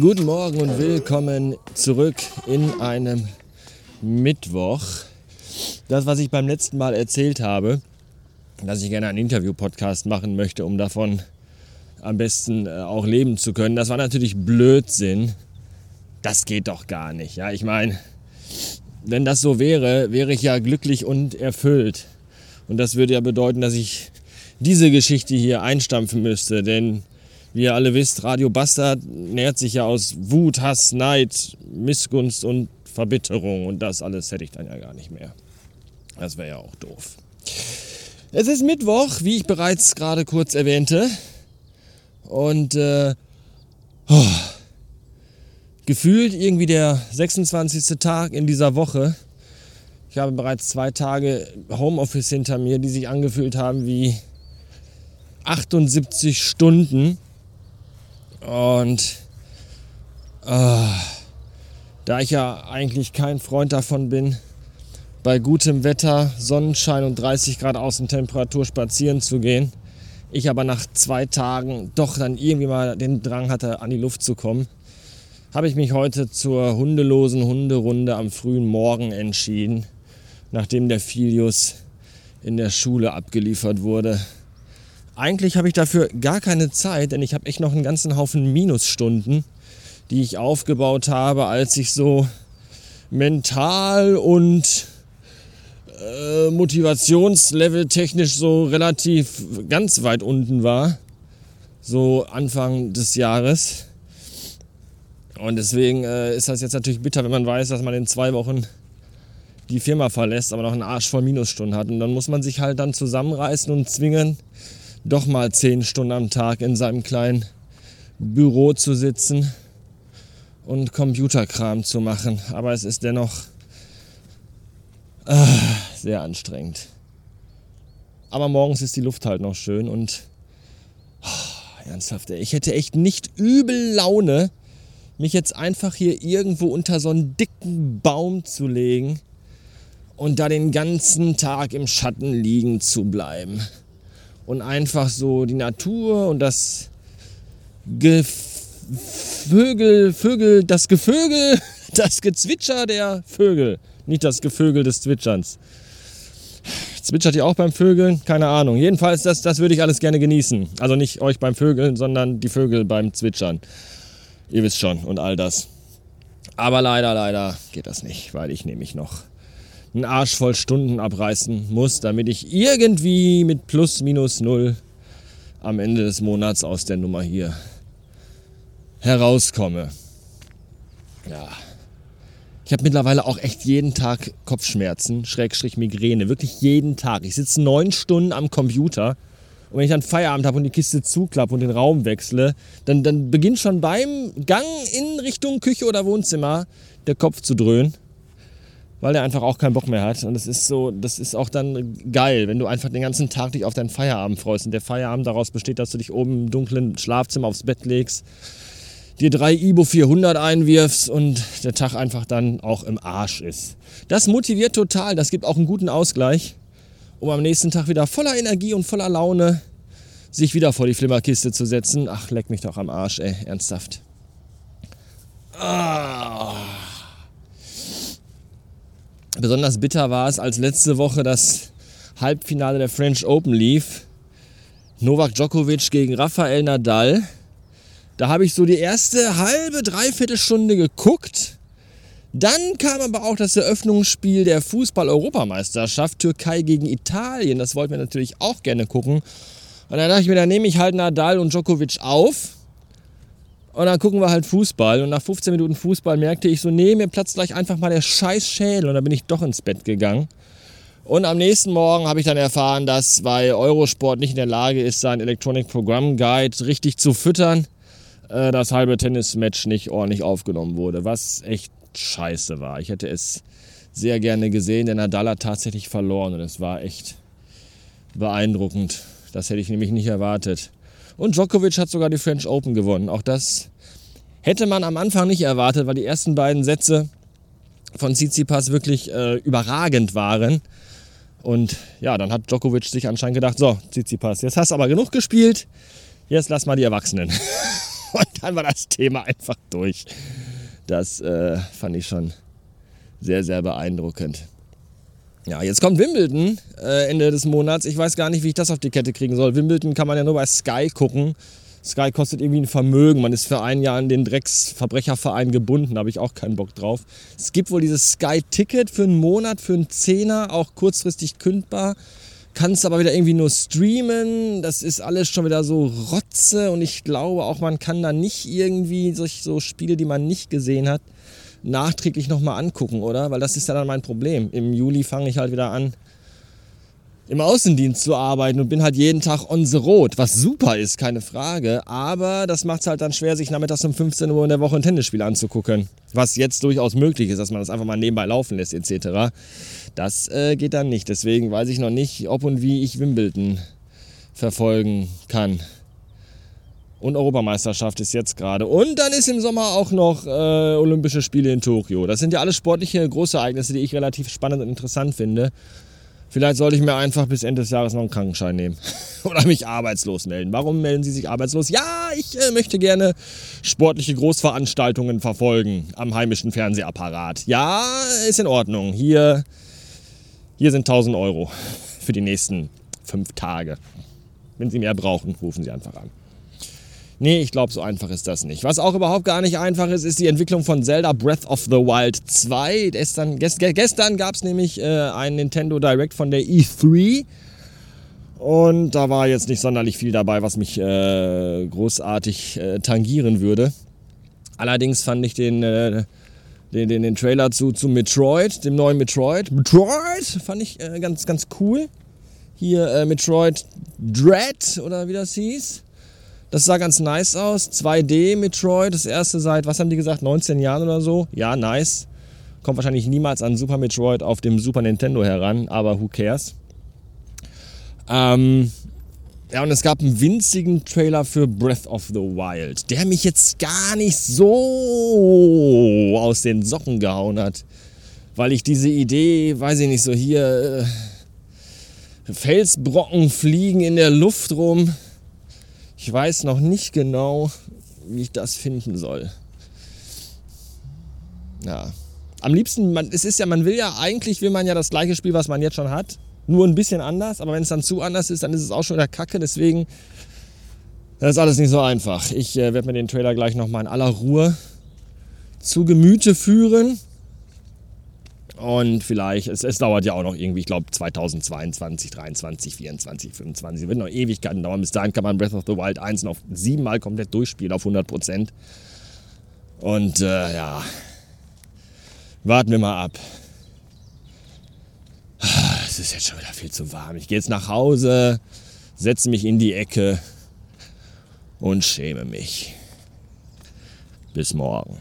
Guten Morgen und willkommen zurück in einem Mittwoch. Das, was ich beim letzten Mal erzählt habe, dass ich gerne einen Interview-Podcast machen möchte, um davon am besten äh, auch leben zu können, das war natürlich Blödsinn. Das geht doch gar nicht. Ja, ich meine, wenn das so wäre, wäre ich ja glücklich und erfüllt. Und das würde ja bedeuten, dass ich diese Geschichte hier einstampfen müsste, denn wie ihr alle wisst, Radio Bastard nährt sich ja aus Wut, Hass, Neid, Missgunst und Verbitterung und das alles hätte ich dann ja gar nicht mehr. Das wäre ja auch doof. Es ist Mittwoch, wie ich bereits gerade kurz erwähnte. Und äh, oh, gefühlt irgendwie der 26. Tag in dieser Woche. Ich habe bereits zwei Tage Homeoffice hinter mir, die sich angefühlt haben wie 78 Stunden. Und äh, da ich ja eigentlich kein Freund davon bin, bei gutem Wetter, Sonnenschein und 30 Grad Außentemperatur spazieren zu gehen, ich aber nach zwei Tagen doch dann irgendwie mal den Drang hatte, an die Luft zu kommen, habe ich mich heute zur hundelosen Hunderunde am frühen Morgen entschieden, nachdem der Filius in der Schule abgeliefert wurde eigentlich habe ich dafür gar keine Zeit, denn ich habe echt noch einen ganzen Haufen Minusstunden, die ich aufgebaut habe, als ich so mental und äh, Motivationslevel technisch so relativ ganz weit unten war. So Anfang des Jahres. Und deswegen äh, ist das jetzt natürlich bitter, wenn man weiß, dass man in zwei Wochen die Firma verlässt, aber noch einen Arsch voll Minusstunden hat. Und dann muss man sich halt dann zusammenreißen und zwingen, doch mal zehn Stunden am Tag in seinem kleinen Büro zu sitzen und Computerkram zu machen. Aber es ist dennoch äh, sehr anstrengend. Aber morgens ist die Luft halt noch schön und oh, ernsthaft, ich hätte echt nicht übel Laune, mich jetzt einfach hier irgendwo unter so einen dicken Baum zu legen und da den ganzen Tag im Schatten liegen zu bleiben und einfach so die Natur und das Gevögel, Vögel, das Gevögel, das Gezwitscher der Vögel, nicht das Gevögel des Zwitscherns. Zwitschert ihr auch beim Vögeln? Keine Ahnung. Jedenfalls, das, das würde ich alles gerne genießen. Also nicht euch beim Vögeln, sondern die Vögel beim Zwitschern. Ihr wisst schon und all das. Aber leider, leider geht das nicht, weil ich nämlich noch einen Arsch voll Stunden abreißen muss, damit ich irgendwie mit plus minus null am Ende des Monats aus der Nummer hier herauskomme. Ja. Ich habe mittlerweile auch echt jeden Tag Kopfschmerzen, Schrägstrich Migräne, wirklich jeden Tag. Ich sitze neun Stunden am Computer und wenn ich dann Feierabend habe und die Kiste zuklappe und den Raum wechsle, dann, dann beginnt schon beim Gang in Richtung Küche oder Wohnzimmer der Kopf zu dröhnen weil er einfach auch keinen Bock mehr hat. Und das ist so, das ist auch dann geil, wenn du einfach den ganzen Tag dich auf deinen Feierabend freust. Und der Feierabend daraus besteht, dass du dich oben im dunklen Schlafzimmer aufs Bett legst, dir drei Ibo 400 einwirfst und der Tag einfach dann auch im Arsch ist. Das motiviert total, das gibt auch einen guten Ausgleich, um am nächsten Tag wieder voller Energie und voller Laune sich wieder vor die Flimmerkiste zu setzen. Ach, leck mich doch am Arsch, ey, ernsthaft. Ah. Besonders bitter war es, als letzte Woche das Halbfinale der French Open lief. Novak Djokovic gegen Rafael Nadal. Da habe ich so die erste halbe, dreiviertel Stunde geguckt. Dann kam aber auch das Eröffnungsspiel der Fußball-Europameisterschaft Türkei gegen Italien. Das wollten wir natürlich auch gerne gucken. Und dann dachte ich mir, dann nehme ich halt Nadal und Djokovic auf und dann gucken wir halt Fußball. Und nach 15 Minuten Fußball merkte ich so, nee, mir platzt gleich einfach mal der scheiß Schädel. Und dann bin ich doch ins Bett gegangen. Und am nächsten Morgen habe ich dann erfahren, dass, weil Eurosport nicht in der Lage ist, sein Electronic Program Guide richtig zu füttern, äh, das halbe Tennismatch nicht ordentlich aufgenommen wurde. Was echt scheiße war. Ich hätte es sehr gerne gesehen, denn Nadal hat tatsächlich verloren. Und es war echt beeindruckend. Das hätte ich nämlich nicht erwartet. Und Djokovic hat sogar die French Open gewonnen. Auch das hätte man am Anfang nicht erwartet, weil die ersten beiden Sätze von Tsitsipas wirklich äh, überragend waren. Und ja, dann hat Djokovic sich anscheinend gedacht, so, Tsitsipas, jetzt hast du aber genug gespielt, jetzt lass mal die Erwachsenen. Und dann war das Thema einfach durch. Das äh, fand ich schon sehr, sehr beeindruckend. Ja, jetzt kommt Wimbledon äh, Ende des Monats. Ich weiß gar nicht, wie ich das auf die Kette kriegen soll. Wimbledon kann man ja nur bei Sky gucken. Sky kostet irgendwie ein Vermögen. Man ist für ein Jahr an den Drecksverbrecherverein gebunden. Da habe ich auch keinen Bock drauf. Es gibt wohl dieses Sky-Ticket für einen Monat, für einen Zehner, auch kurzfristig kündbar. Kannst aber wieder irgendwie nur streamen. Das ist alles schon wieder so Rotze. Und ich glaube auch, man kann da nicht irgendwie solch, so Spiele, die man nicht gesehen hat, nachträglich nochmal angucken, oder? Weil das ist ja dann mein Problem. Im Juli fange ich halt wieder an, im Außendienst zu arbeiten und bin halt jeden Tag on the road, was super ist, keine Frage. Aber das macht es halt dann schwer, sich nachmittags um 15 Uhr in der Woche ein Tennisspiel anzugucken. Was jetzt durchaus möglich ist, dass man das einfach mal nebenbei laufen lässt, etc. Das äh, geht dann nicht. Deswegen weiß ich noch nicht, ob und wie ich Wimbledon verfolgen kann. Und Europameisterschaft ist jetzt gerade. Und dann ist im Sommer auch noch äh, Olympische Spiele in Tokio. Das sind ja alles sportliche Großereignisse, die ich relativ spannend und interessant finde. Vielleicht sollte ich mir einfach bis Ende des Jahres noch einen Krankenschein nehmen oder mich arbeitslos melden. Warum melden Sie sich arbeitslos? Ja, ich äh, möchte gerne sportliche Großveranstaltungen verfolgen am heimischen Fernsehapparat. Ja, ist in Ordnung. Hier, hier sind 1000 Euro für die nächsten fünf Tage. Wenn Sie mehr brauchen, rufen Sie einfach an. Nee, ich glaube, so einfach ist das nicht. Was auch überhaupt gar nicht einfach ist, ist die Entwicklung von Zelda Breath of the Wild 2. Gestern, gestern gab es nämlich äh, ein Nintendo Direct von der E3. Und da war jetzt nicht sonderlich viel dabei, was mich äh, großartig äh, tangieren würde. Allerdings fand ich den, äh, den, den, den, Trailer zu, zu Metroid, dem neuen Metroid. Metroid fand ich äh, ganz, ganz cool. Hier äh, Metroid Dread oder wie das hieß. Das sah ganz nice aus. 2D Metroid, das erste seit, was haben die gesagt, 19 Jahren oder so. Ja, nice. Kommt wahrscheinlich niemals an Super Metroid auf dem Super Nintendo heran, aber who cares. Ähm, ja, und es gab einen winzigen Trailer für Breath of the Wild, der mich jetzt gar nicht so aus den Socken gehauen hat. Weil ich diese Idee, weiß ich nicht, so hier äh, Felsbrocken fliegen in der Luft rum ich weiß noch nicht genau, wie ich das finden soll. Ja. Am liebsten, man, es ist ja, man will ja, eigentlich will man ja das gleiche Spiel, was man jetzt schon hat. Nur ein bisschen anders, aber wenn es dann zu anders ist, dann ist es auch schon wieder Kacke. Deswegen, das ist alles nicht so einfach. Ich äh, werde mir den Trailer gleich nochmal in aller Ruhe zu Gemüte führen. Und vielleicht, es, es dauert ja auch noch irgendwie, ich glaube 2022, 23, 24, 25, wird noch Ewigkeiten dauern. Bis dahin kann man Breath of the Wild 1 noch siebenmal komplett durchspielen auf 100 Prozent. Und äh, ja, warten wir mal ab. Es ist jetzt schon wieder viel zu warm. Ich gehe jetzt nach Hause, setze mich in die Ecke und schäme mich. Bis morgen.